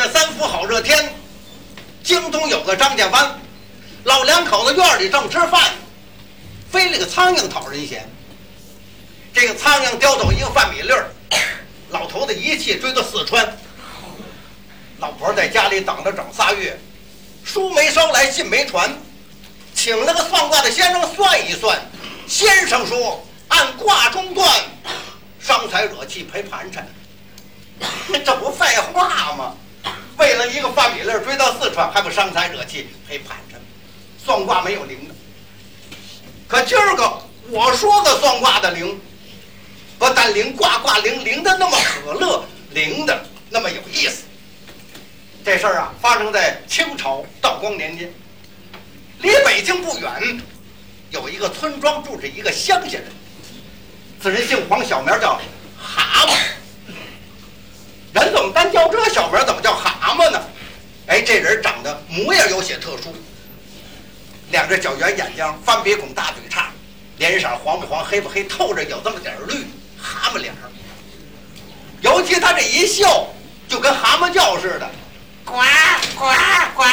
月三伏好热天，京东有个张家湾，老两口子院里正吃饭，飞了个苍蝇讨人嫌。这个苍蝇叼走一个饭米粒儿，老头子一气追到四川。老婆在家里等了整仨月，书没捎来，信没传，请了个算卦的先生算一算。先生说，按卦中断，伤财惹气赔盘缠。这不废话吗？为了一个饭米粒追到四川，还不伤财惹气赔盘缠？算卦没有灵的，可今儿个我说个算卦的灵，不但灵，卦卦灵，灵的那么可乐，灵的那么有意思。这事儿啊，发生在清朝道光年间，离北京不远，有一个村庄住着一个乡下人，此人姓黄，小名叫蛤蟆。人怎么单叫这小名？怎么叫蛤蟆呢？哎，这人长得模样有些特殊，两只小圆眼睛，翻鼻孔，大嘴叉，脸色黄不黄，黑不黑，透着有这么点绿，蛤蟆脸儿。尤其他这一笑，就跟蛤蟆叫似的，呱呱呱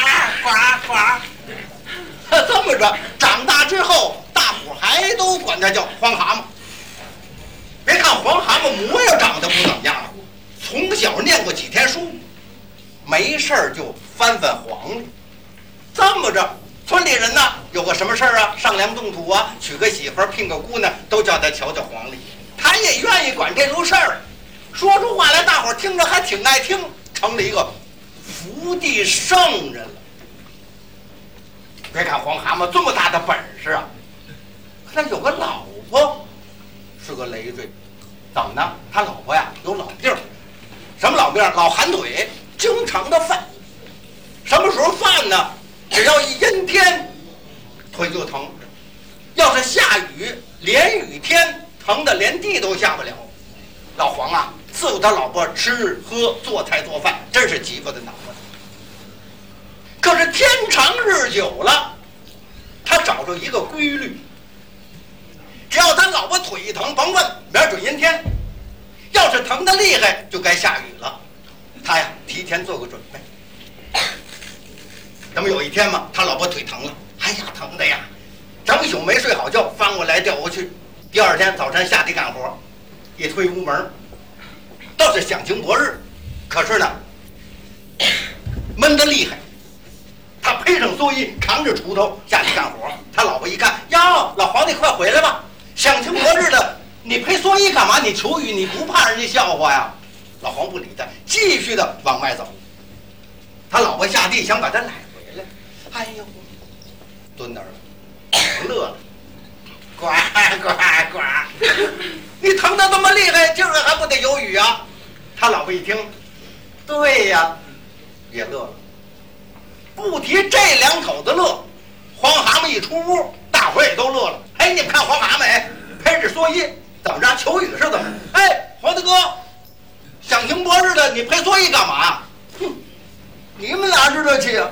呱呱。这么着，长大之后，大伙还都管他叫黄蛤蟆。别看黄蛤蟆模样长得不怎么样。从小念过几天书，没事儿就翻翻黄历。这么着，村里人呢有个什么事儿啊，上梁动土啊，娶个媳妇儿，聘个姑娘，都叫他瞧瞧黄历。他也愿意管这种事儿，说出话来，大伙儿听着还挺爱听，成了一个福地圣人了。别看黄蛤蟆这么大的本事啊，可他有个老婆是个累赘，怎么呢？他老婆呀有老病儿。什么老病儿？老寒腿，经常的犯。什么时候犯呢？只要一阴天，腿就疼；要是下雨，连雨天，疼的连地都下不了。老黄啊，伺候他老婆吃喝、做菜做饭，真是急巴的恼啊。可是天长日久了，他找着一个规律：只要他老婆腿一疼，甭问，明儿准阴天。要是疼的厉害，就该下雨了。提前做个准备。那么有一天嘛，他老婆腿疼了，哎呀，疼的呀，整宿没睡好觉，翻过来调过去。第二天早晨下地干活，一推屋门，倒是响晴博日，可是呢，闷得厉害。他披上蓑衣，扛着锄头下地干活。他老婆一看，哟，老皇帝快回来吧，响晴博日的。你披蓑衣干嘛？你求雨，你不怕人家笑话呀？老黄不理他，继续的往外走。他老婆下地想把他揽回来，哎呦，蹲那儿了，乐了，呱呱呱！你疼的那么厉害，今儿个还不得有雨啊？他老婆一听，对呀，也乐了。不提这两口子乐，黄蛤蟆一出屋，大伙也都乐了。哎，你看黄蛤蟆哎，拍着蓑衣。怎么着？求雨是怎么？哎，黄大哥，响晴博似的，你配蓑衣干嘛？哼，你们哪知道去啊？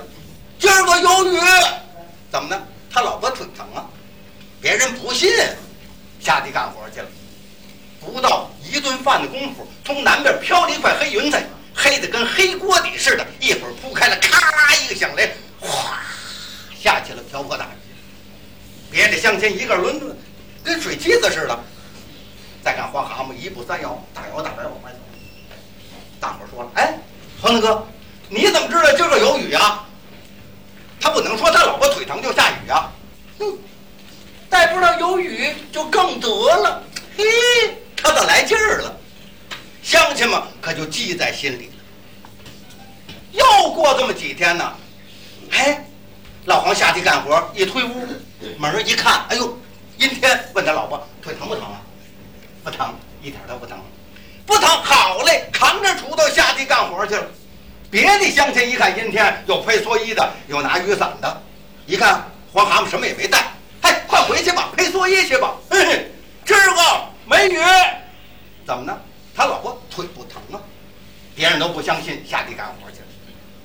今儿个有雨，怎么呢？他老婆腿疼啊，别人不信，下地干活去了。不到一顿饭的功夫，从南边飘了一块黑云彩，黑的跟黑锅底似的，一会儿铺开了，咔啦一个响雷，哗，下起了瓢泼大雨。别的乡亲一个轮子跟水机子似的。再看黄蛤蟆一步三摇，大摇大摆往外走。大伙说了：“哎，黄大哥，你怎么知道今儿个有雨啊？”他不能说他老婆腿疼就下雨啊。哼，再不知道有雨就更得了。嘿，他倒来劲儿了。乡亲们可就记在心里了。又过这么几天呢，哎，老黄下地干活，一推屋门一看，哎呦，阴天。问他老婆腿疼不疼啊？不疼，一点都不疼，不疼。好嘞，扛着锄头下地干活去了。别的乡亲一看阴天，有配蓑衣的，有拿雨伞的。一看黄蛤蟆什么也没带，嘿，快回去吧，配蓑衣去吧。嘿嘿，今儿个美女，怎么呢？他老婆腿不疼啊。别人都不相信，下地干活去了。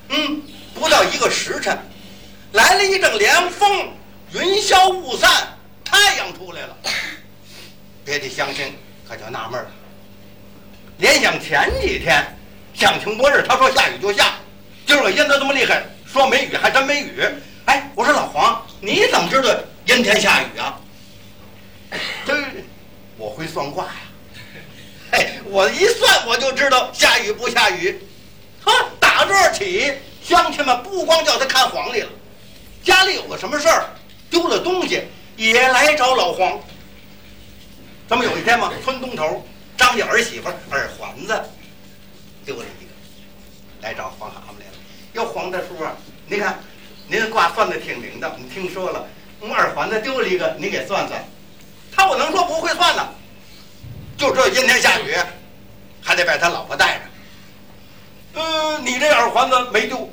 嗯，不到一个时辰，来了一阵凉风，云消雾散，太阳出来了。别的乡亲。可就纳闷了，联想前几天，想晴博日，他说下雨就下，今儿个阴得这么厉害，说没雨还真没雨。哎，我说老黄，你怎么知道阴天下雨啊？这我会算卦呀。哎，我一算我就知道下雨不下雨。呵，打这儿起，乡亲们不光叫他看黄历了，家里有个什么事儿，丢了东西也来找老黄。这么有一天嘛，村东头张家儿媳妇耳环子丢了一个，来找黄蛤蟆来了。哟，黄大叔啊，您看您卦算的挺灵的，我们听说了，我们耳环子丢了一个，您给算算。他我能说不会算呢？就这阴天下雨，还得把他老婆带着。嗯，你这耳环子没丢，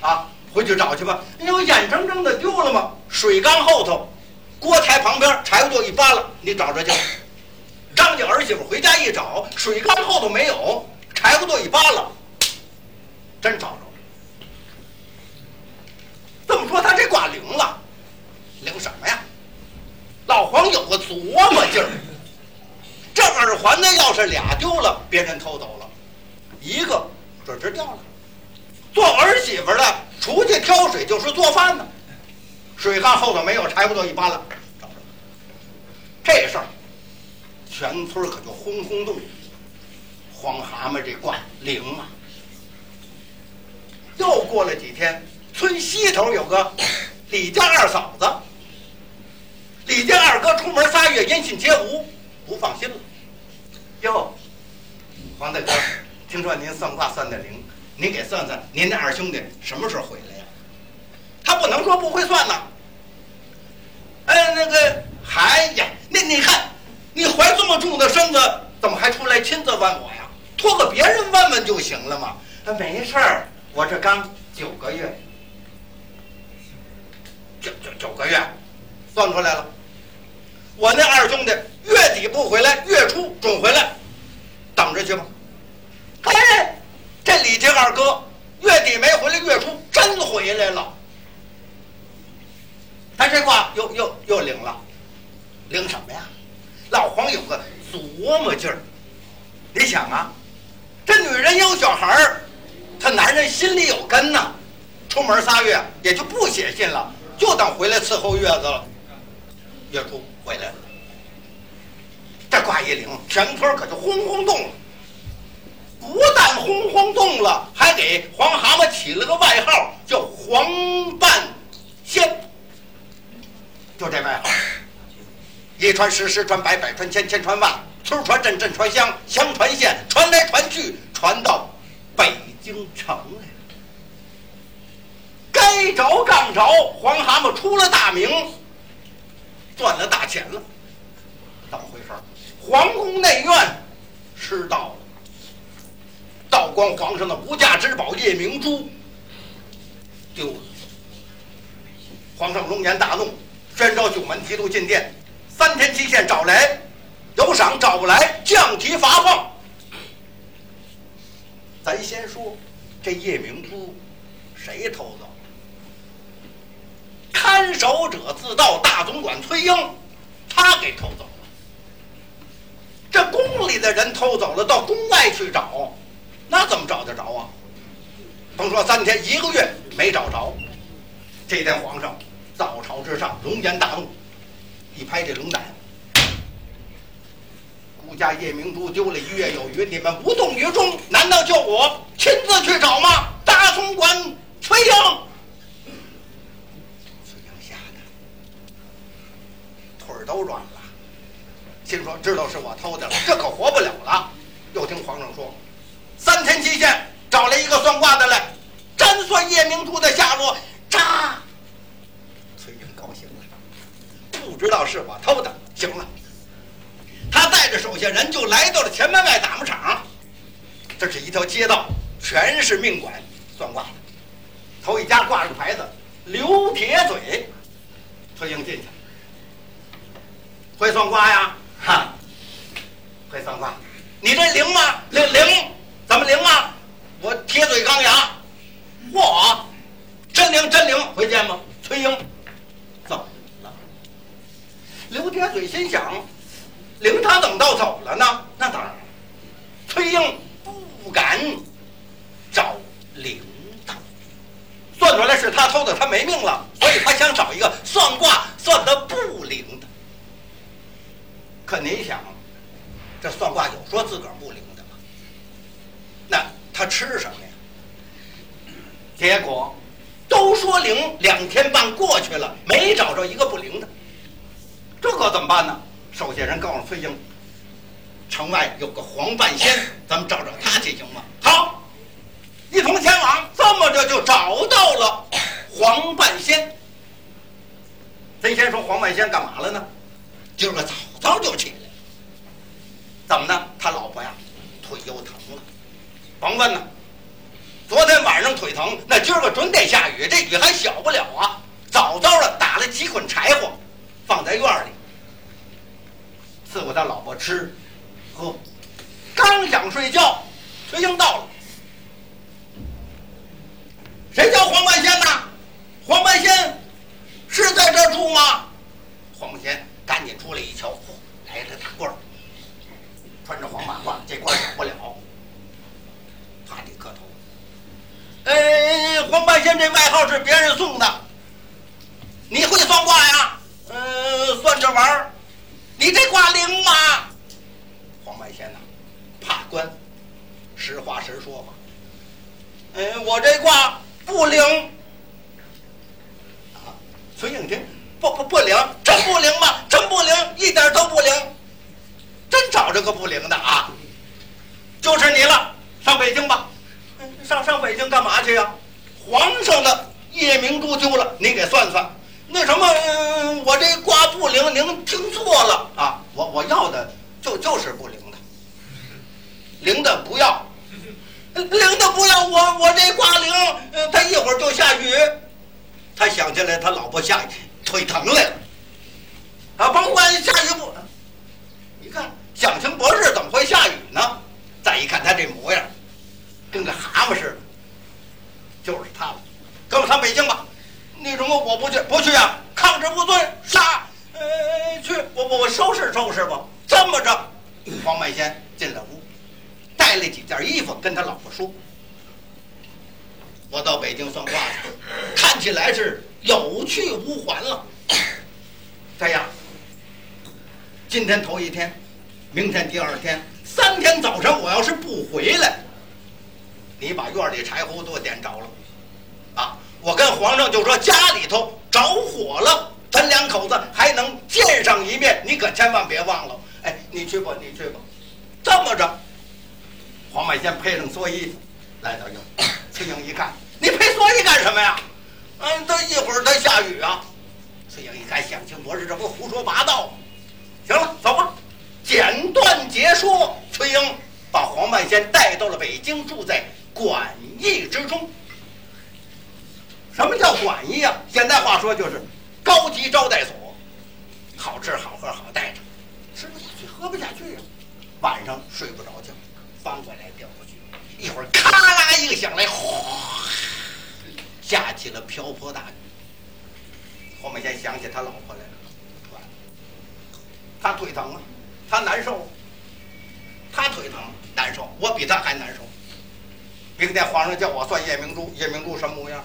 啊，回去找去吧。你有眼睁睁的丢了吗？水缸后头，锅台旁边，柴火垛一扒拉，你找着去。张家儿媳妇回家一找，水缸后头没有，柴火垛一扒拉，真找着了。这么说，他这挂灵了，灵什么呀？老黄有个琢磨劲儿。这耳环子要是俩丢了，别人偷走了，一个准是掉了。做儿媳妇的出去挑水就是做饭呢，水缸后头没有柴火垛一扒拉，找着了。这事儿，全村可就轰轰动。黄蛤蟆这卦灵啊！又过了几天，村西头有个李家二嫂子，李家二哥出门仨月，音信皆无。不放心了，哟，黄大哥，听说您算卦算的灵，您给算算，您那二兄弟什么时候回来呀？他不能说不会算呐。哎，那个，哎呀，那你看，你怀这么重的身子，怎么还出来亲自问我呀？托个别人问问就行了嘛。没事儿，我这刚九个月，九九九个月，算出来了。我那二兄弟月底不回来，月初准回来，等着去吧。哎，这李家二哥月底没回来，月初真回来了。他这话又又又灵了，灵什么呀？老黄有个琢磨劲儿。你想啊，这女人有小孩儿，他男人心里有根呐。出门仨月也就不写信了，就等回来伺候月子了。月初。回来了，这卦一灵，全村可就轰轰动了。不但轰轰动了，还给黄蛤蟆起了个外号，叫黄半仙。就这外号，一传十，十传百，百传千，千传万，村传镇，镇传乡，乡传县，传来传去，传到北京城来。该着杠着，黄蛤蟆出了大名。赚了大钱了，怎么回事？皇宫内院吃到了，道光皇上的无价之宝夜明珠丢了。皇上龙颜大怒，宣召九门提督进殿，三天期限找来有赏，找不来降级罚俸。咱先说这夜明珠谁偷走？看守者自盗，大总管崔英，他给偷走了。这宫里的人偷走了，到宫外去找，那怎么找得着啊？甭说三天，一个月没找着。这天皇上早朝之上，龙颜大怒，一拍这龙胆：“孤家夜明珠丢了一月有余，你们无动于衷，难道叫我亲自去找吗？”大总管崔英吓的腿。都软了，心说知道是我偷的了，这可活不了了。又听皇上说，三天期限，找来一个算卦的来，占算夜明珠的下落。扎，崔英高兴了，不知道是我偷的。行了，他带着手下人就来到了前门外打木场。这是一条街道，全是命馆算卦。头一家挂着个牌子“刘铁嘴”，崔英进去。会算卦呀，哈，会算卦。你这灵吗？灵灵，怎么灵啊？我铁嘴钢牙，嚯，真灵真灵。会见吗？崔英，走了？刘铁嘴心想，灵他怎么倒走了呢？那当然，崔英不敢找灵的的他没命了，所以他想找一个算卦算的不灵的。可您想，这算卦有说自个儿不灵的吗？那他吃什么呀？结果都说灵，两天半过去了，没找着一个不灵的。这可怎么办呢？手下人告诉崔英，城外有个黄半仙，咱们找找他去行吗？好。一同前往，这么着就找到了黄半仙。咱先说黄半仙干嘛了呢？今儿个早早就起来，怎么呢？他老婆呀，腿又疼了。甭问了，昨天晚上腿疼，那今儿个准得下雨，这雨还小不了啊。早早的打了几捆柴火，放在院里，伺候他老婆吃喝。刚想睡觉，崔英到了。谁叫黄半仙呐？黄半仙是在这住吗？黄半仙赶紧出来一瞧，嚯，来了大官儿，穿着黄马褂，这官儿不了，他得磕头。哎，黄半仙这外号是别人送的，你会算卦呀？嗯，算这玩意儿，你这卦灵吗？天呐，怕官，实话实说吧。哎，我这卦。不灵啊！崔应听，不不不灵，真不灵吗？真不灵，一点都不灵，真找着个不灵的啊！就是你了，上北京吧。上上北京干嘛去呀？皇上的夜明珠丢了，你给算算。那什么，我这卦不灵，您听错了啊！我我要的就就是不灵，灵的不要。灵的不要我，我这挂灵，他一会儿就下雨。他想起来，他老婆下腿疼来了。啊，甭管下雨不，你看蒋勤博士怎么会下雨呢？再一看他这模样，跟个蛤蟆似的，就是他了。跟我上北京吧。那什么，我不去，不去啊！抗旨不遵，杀！呃，去，我我我收拾收拾吧。这么着，黄半仙。件衣服，跟他老婆说：“我到北京算卦去，看起来是有去无还了。这样，今天头一天，明天第二天，三天早晨，我要是不回来，你把院里柴火都点着了，啊，我跟皇上就说家里头着火了，咱两口子还能见上一面，你可千万别忘了。哎，你去吧，你去吧，这么着。”黄百仙配上蓑衣，来到院。崔英一看，你配蓑衣干什么呀？嗯，这一会儿他下雨啊。崔英一看，想清博士这不胡说八道？行了，走吧。简短结说，崔英把黄半仙带到了北京，住在馆驿之中。什么叫馆驿啊？现在话说就是高级招待所，好吃好喝好待着，吃不下去喝不下去呀，晚上睡不着觉。翻过来掉过去，一会儿咔啦一个响来，哗，下起了瓢泼大雨。后面先想起他老婆来了，他腿疼啊，他难受，他腿疼难受，我比他还难受。明天皇上叫我算夜明珠，夜明珠什么模样？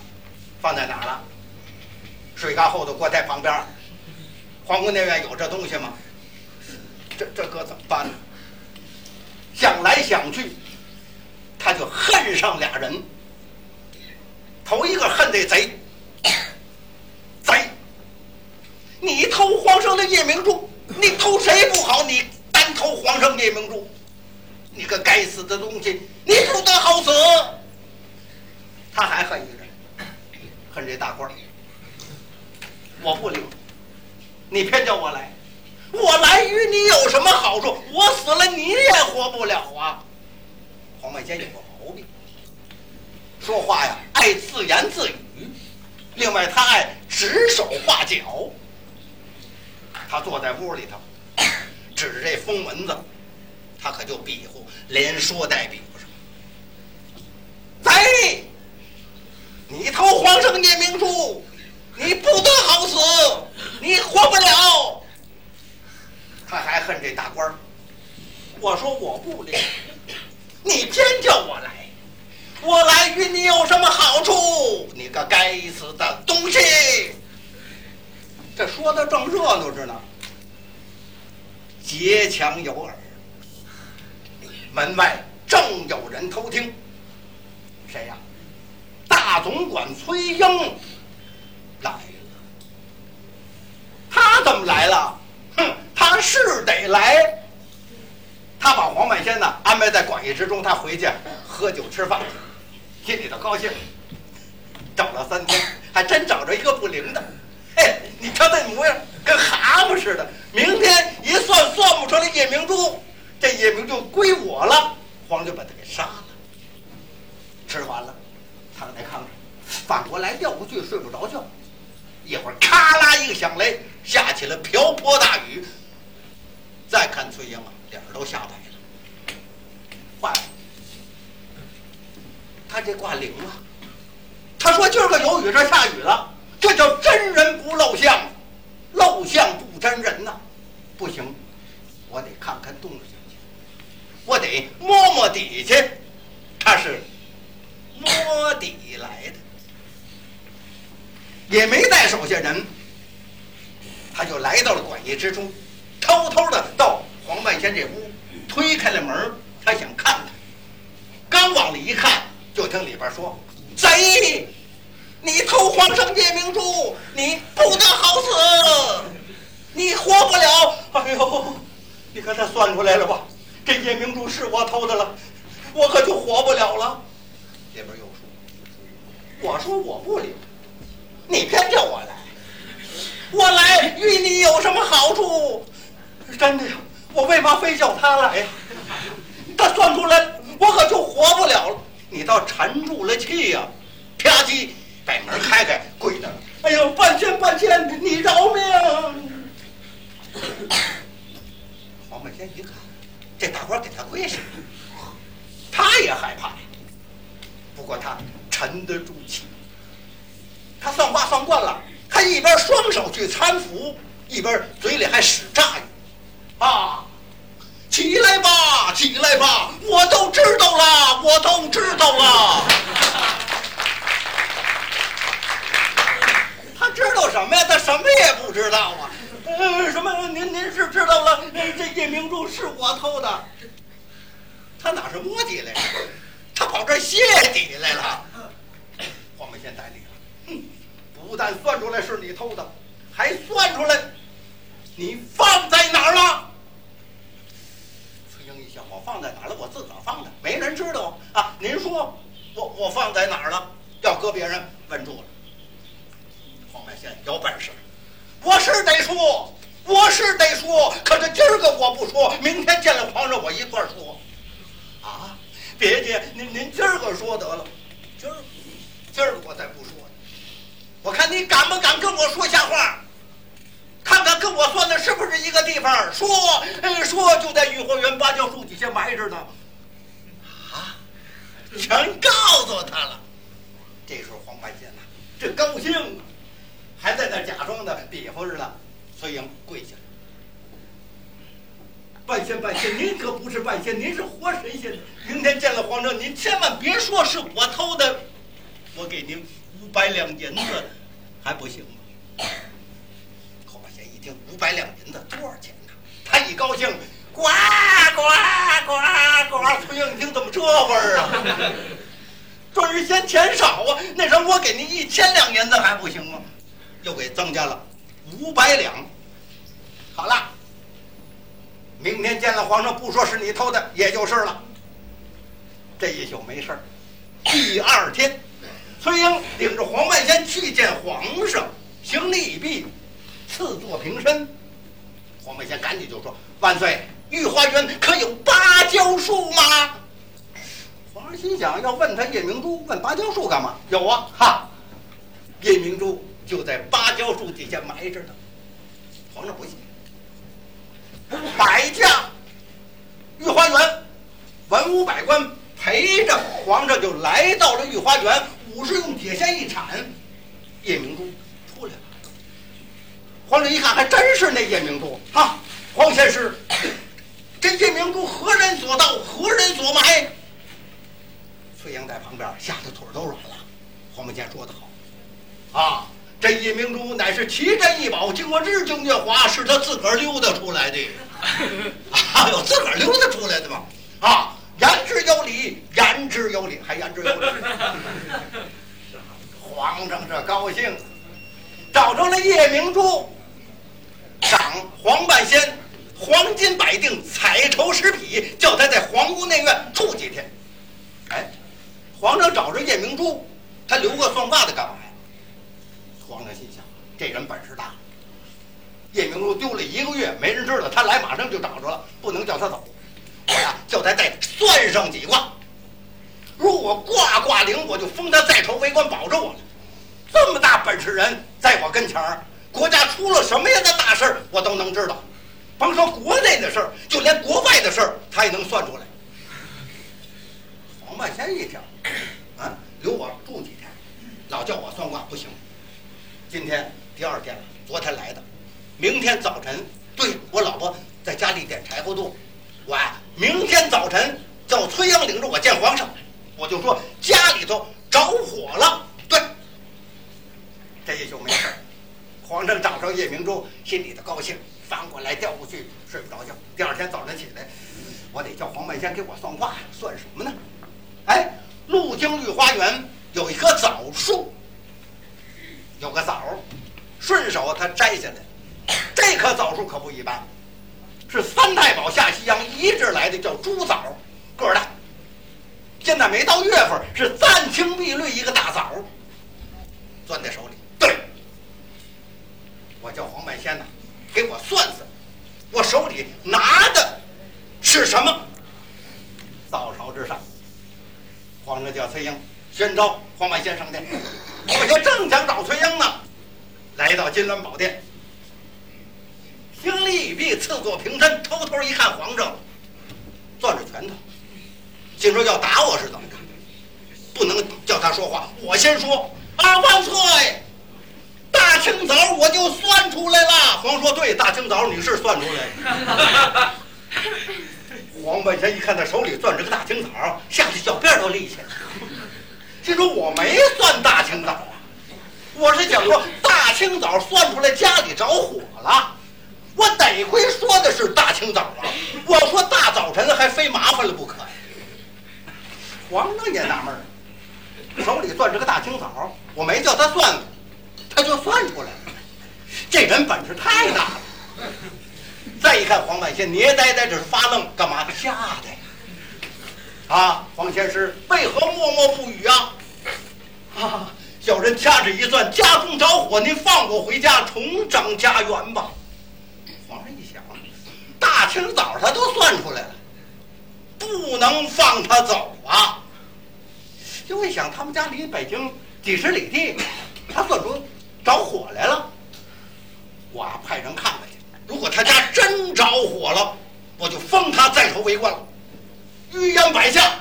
放在哪儿了？水缸后头锅台旁边。皇宫内院有这东西吗？这这可怎么办呢？来想去，他就恨上俩人。头一个恨这贼，贼！你偷皇上的夜明珠，你偷谁不好？你单偷皇上夜明珠，你个该死的东西，你不得好死！他还恨一个人，恨这大官。我不留，你偏叫我来。我来与你有什么好处？我死了你也活不了啊！黄半仙有个毛病，说话呀爱自言自语，另外他爱指手画脚。他坐在屋里头，指着这疯蚊子，他可就比划，连说带比划上。贼！你偷皇上夜明珠，你不得好死，你活不了。他还恨这大官儿，我说我不灵，你偏叫我来，我来与你有什么好处？你个该死的东西！这说的正热闹着呢，街墙有耳，门外正有人偷听。谁呀？大总管崔英来了。他怎么来了？哼，他是得来。他把黄半仙呢安排在馆驿之中，他回去喝酒吃饭，心里头高兴。找了三天，还真找着一个不灵的。嘿，你瞧那模样，跟蛤蟆似的。明天一算，算不出来夜明珠，这夜明珠归我了。黄就把他给杀了。吃完了，躺在炕上，反过来掉过去，睡不着觉。一会儿咔啦一个响雷，下起了瓢泼大雨。再看崔英啊。脸都吓白了，坏了！他这卦灵啊！他说今儿个有雨，这下雨了，这叫真人不露相，露相不沾人呐！不行，我得看看动静去，我得摸摸底去。他是摸底来的，也没带手下人，他就来到了馆驿之中，偷偷的到。黄半仙这屋推开了门，他想看看，刚往里一看，就听里边说：“贼，你偷皇上夜明珠，你不得好死，你活不了。”哎呦，你看他算出来了吧？这夜明珠是我偷的了，我可就活不了了。里边又说：“我说我不灵，你偏叫我来，我来与你有什么好处？真的呀。”我为嘛非叫他来呀？他算出来，我可就活不了了。你倒沉住了气呀！啪叽，把门开开，跪着。哎呦，半仙半仙，你饶命！黄半仙一看，这大官给他跪下，他也害怕。不过他沉得住气。他算卦算惯了，他一边双手去搀扶，一边嘴里还使诈语。啊，起来吧，起来吧！我都知道了，我都知道了。他知道什么也不知道啊。呃，什么？您您是知道了？这夜明珠是我偷的。他哪是摸底来了？他跑这泄底来了。黄梅仙呆立了。哼，不但算出来是你偷的，还算出来你放在哪儿了。崔英一想我放在哪儿了？我自个儿放的，没人知道啊！您说，我我放在哪儿了？要搁别人问住了。黄半仙有本事，我是得说，我是得说，可是今儿个我不说，明天见了皇上我一块儿说。啊，别介，您您今儿个说得了，今儿今儿我再不说，我看你敢不敢跟我说瞎话？看看跟我算的是不是一个地方？说，说就在御花园芭蕉树底下埋着呢。啊，全告诉他了。这时候黄半仙呐，这高兴啊，还在那假装的比划着呢。崔英跪下了，半仙半仙，您可不是半仙，您是活神仙。明天见了皇上，您千万别说是我偷的，我给您五百两银子，还不行吗？寇八仙一听五百两银子多少钱呢？他一高兴，呱呱呱呱！崔英，你听怎么这味儿啊？准是嫌钱少啊！那时候我给您一千两银子还不行吗？又给增加了五百两。好了，明天见了皇上，不说是你偷的，也就是了。这一宿没事儿。第二天，崔英领着黄半仙去见皇上，行礼已毕。赐座平身，黄半仙赶紧就说：“万岁，御花园可有芭蕉树吗？”皇上心想：要问他夜明珠，问芭蕉树干嘛？有啊，哈，夜明珠就在芭蕉树底下埋着呢。皇上不信，百家御花园文武百官陪着皇上就来到了御花园，武士用铁锨一铲，夜明珠出来了。皇上一看，还真是那夜明珠啊！黄仙师，这夜明珠何人所盗？何人所埋？崔英在旁边吓得腿都软了。黄梅仙说得好，啊，这夜明珠乃是奇珍异宝，经过日精月华，是他自个儿溜达出来的。啊，有自个儿溜达出来的吗？啊，言之有理，言之有理，还言之有理。皇上这高兴，找着了夜明珠，赏黄半仙黄金百锭，彩绸十匹，叫他在皇宫内院住几天。哎，皇上找着叶明珠，他留个算卦的干嘛呀？皇上心想，这人本事大。叶明珠丢了一个月，没人知道，他来马上就找着了，不能叫他走。我呀，叫他再算上几卦，如果卦卦灵，我就封他在朝为官，保着我。这么大本事人在我跟前儿，国家出了什么样的大事儿，我都能知道。甭说国内的事儿，就连国外的事儿，他也能算出来。黄半仙一听，啊，留我住几天，老叫我算卦不行。今天第二天了，昨天来的，明天早晨，对我老婆在家里点柴火垛，我呀，明天早晨叫崔阳领着我见皇上，我就说家里头着火了。对，这也就没事儿。皇上找着夜明珠，心里头高兴，翻过来调过去，睡不着觉。第二天早晨起来，我得叫黄半仙给我算卦，算什么呢？哎，路经御花园有一棵枣树，有个枣，顺手他摘下来。这棵枣树可不一般，是三太保下西洋移植来的，叫朱枣，个儿大。现在没到月份，是湛青碧绿一个大枣，攥在手里。对，我叫黄半仙呐，给我算算，我手里拿的是什么？灶朝之上，皇上叫崔英宣召黄半仙上殿。我就正想找崔英呢，来到金銮宝殿，行礼已毕，赐座平身，偷偷一看皇上攥着拳头，心说要打我是怎么着？不能叫他说话，我先说啊，万岁！大清早我就算出来了。皇说对，大清早你是算出来了。黄半仙一看他手里攥着个大清早，吓得脚辫都立起来了。心说我没算大清早啊，我是想说大清早算出来家里着火了。我得亏说的是大清早啊，我说大早晨还非麻烦了不可呀。皇上也纳闷儿，手里攥着个大青枣，我没叫他算，他就算出来了。这人本事太大了。再一看黄半仙捏呆呆，这发愣，干嘛？吓的呀！啊，黄仙师为何默默不语啊？啊，小人掐指一算，家中着火，您放我回家重整家园吧。清早他都算出来了，不能放他走啊。就一想，他们家离北京几十里地，他算出着火来了。我，派人看看去。如果他家真着火了，我就封他在朝为官了。御宴百下，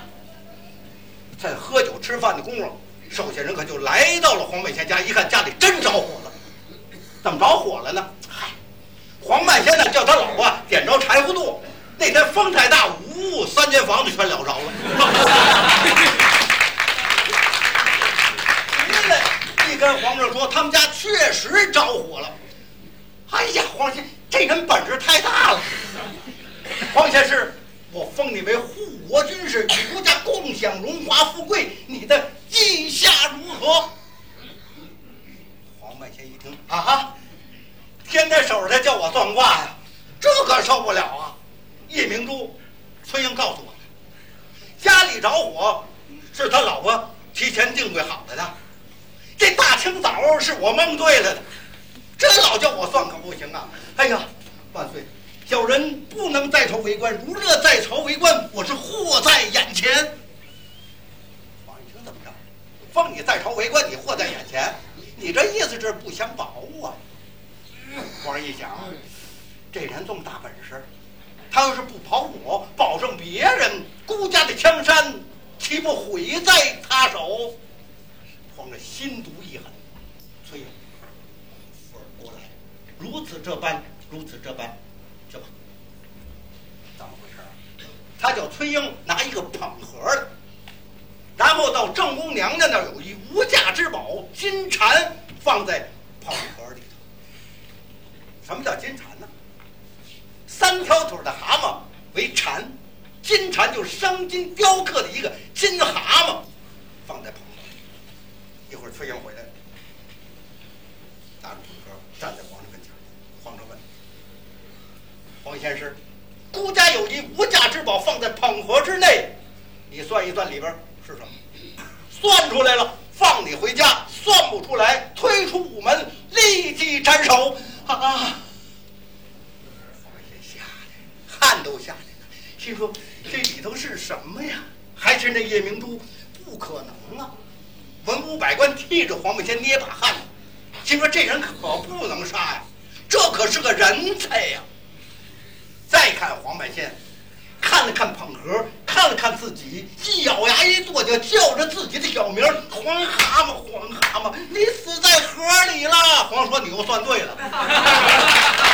在喝酒吃饭的功夫，手下人可就来到了黄半仙家，一看家里真着火了。怎么着火了呢？黄半仙呢叫他老婆点着柴火垛，那天风太大，呜，三间房子全燎着了。回来一跟皇上说，他们家确实着火了。哎呀，黄仙，这人本事太大了。黄仙师，我封你为护国军师，与国家共享荣华富贵，你的意下如何？黄半仙一听，啊哈，天在手上叫我算卦呀，这可受不了啊！叶明珠，崔英告诉我，家里着火是他老婆提前定规好了的，这大清早是我蒙对了的。这老叫我算可不行啊！哎呀，万岁，小人不能在朝为官，如若在朝为官，我是祸在眼前。怎么着？封你在朝为官，你祸在眼前，你这意思是不想保我？皇上一想，这人这么大本事，他要是不保我，保证别人，孤家的江山岂不毁在他手？皇上心毒意狠，崔英我过来。如此这般，如此这般，去吧。怎么回事啊？他叫崔英拿一个捧盒的，然后到正宫娘娘那儿有一无价之宝金蝉放在捧盒里。什么叫金蝉呢？三条腿的蛤蟆为蝉，金蝉就是生金雕刻的一个金蛤蟆，放在炮盒里。一会儿崔英回来了，拿着炮盒站在皇上跟前，皇上问：“黄先生，孤家有一无价之宝放在捧盒之内，你算一算里边是什么？算出来了，放你回家；算不出来，推出午门，立即斩首。啊！黄先吓得都下来了，心说这里头是什么呀？还是那夜明珠？不可能啊！文武百官替着黄半仙捏把汗，心说这人可不能杀呀，这可是个人才呀！再看黄半仙，看了看捧盒，看了看自己，一咬牙一跺脚，叫着自己的小名黄蛤蟆，黄蛤蟆，你死在盒里了。皇上说你又算对了。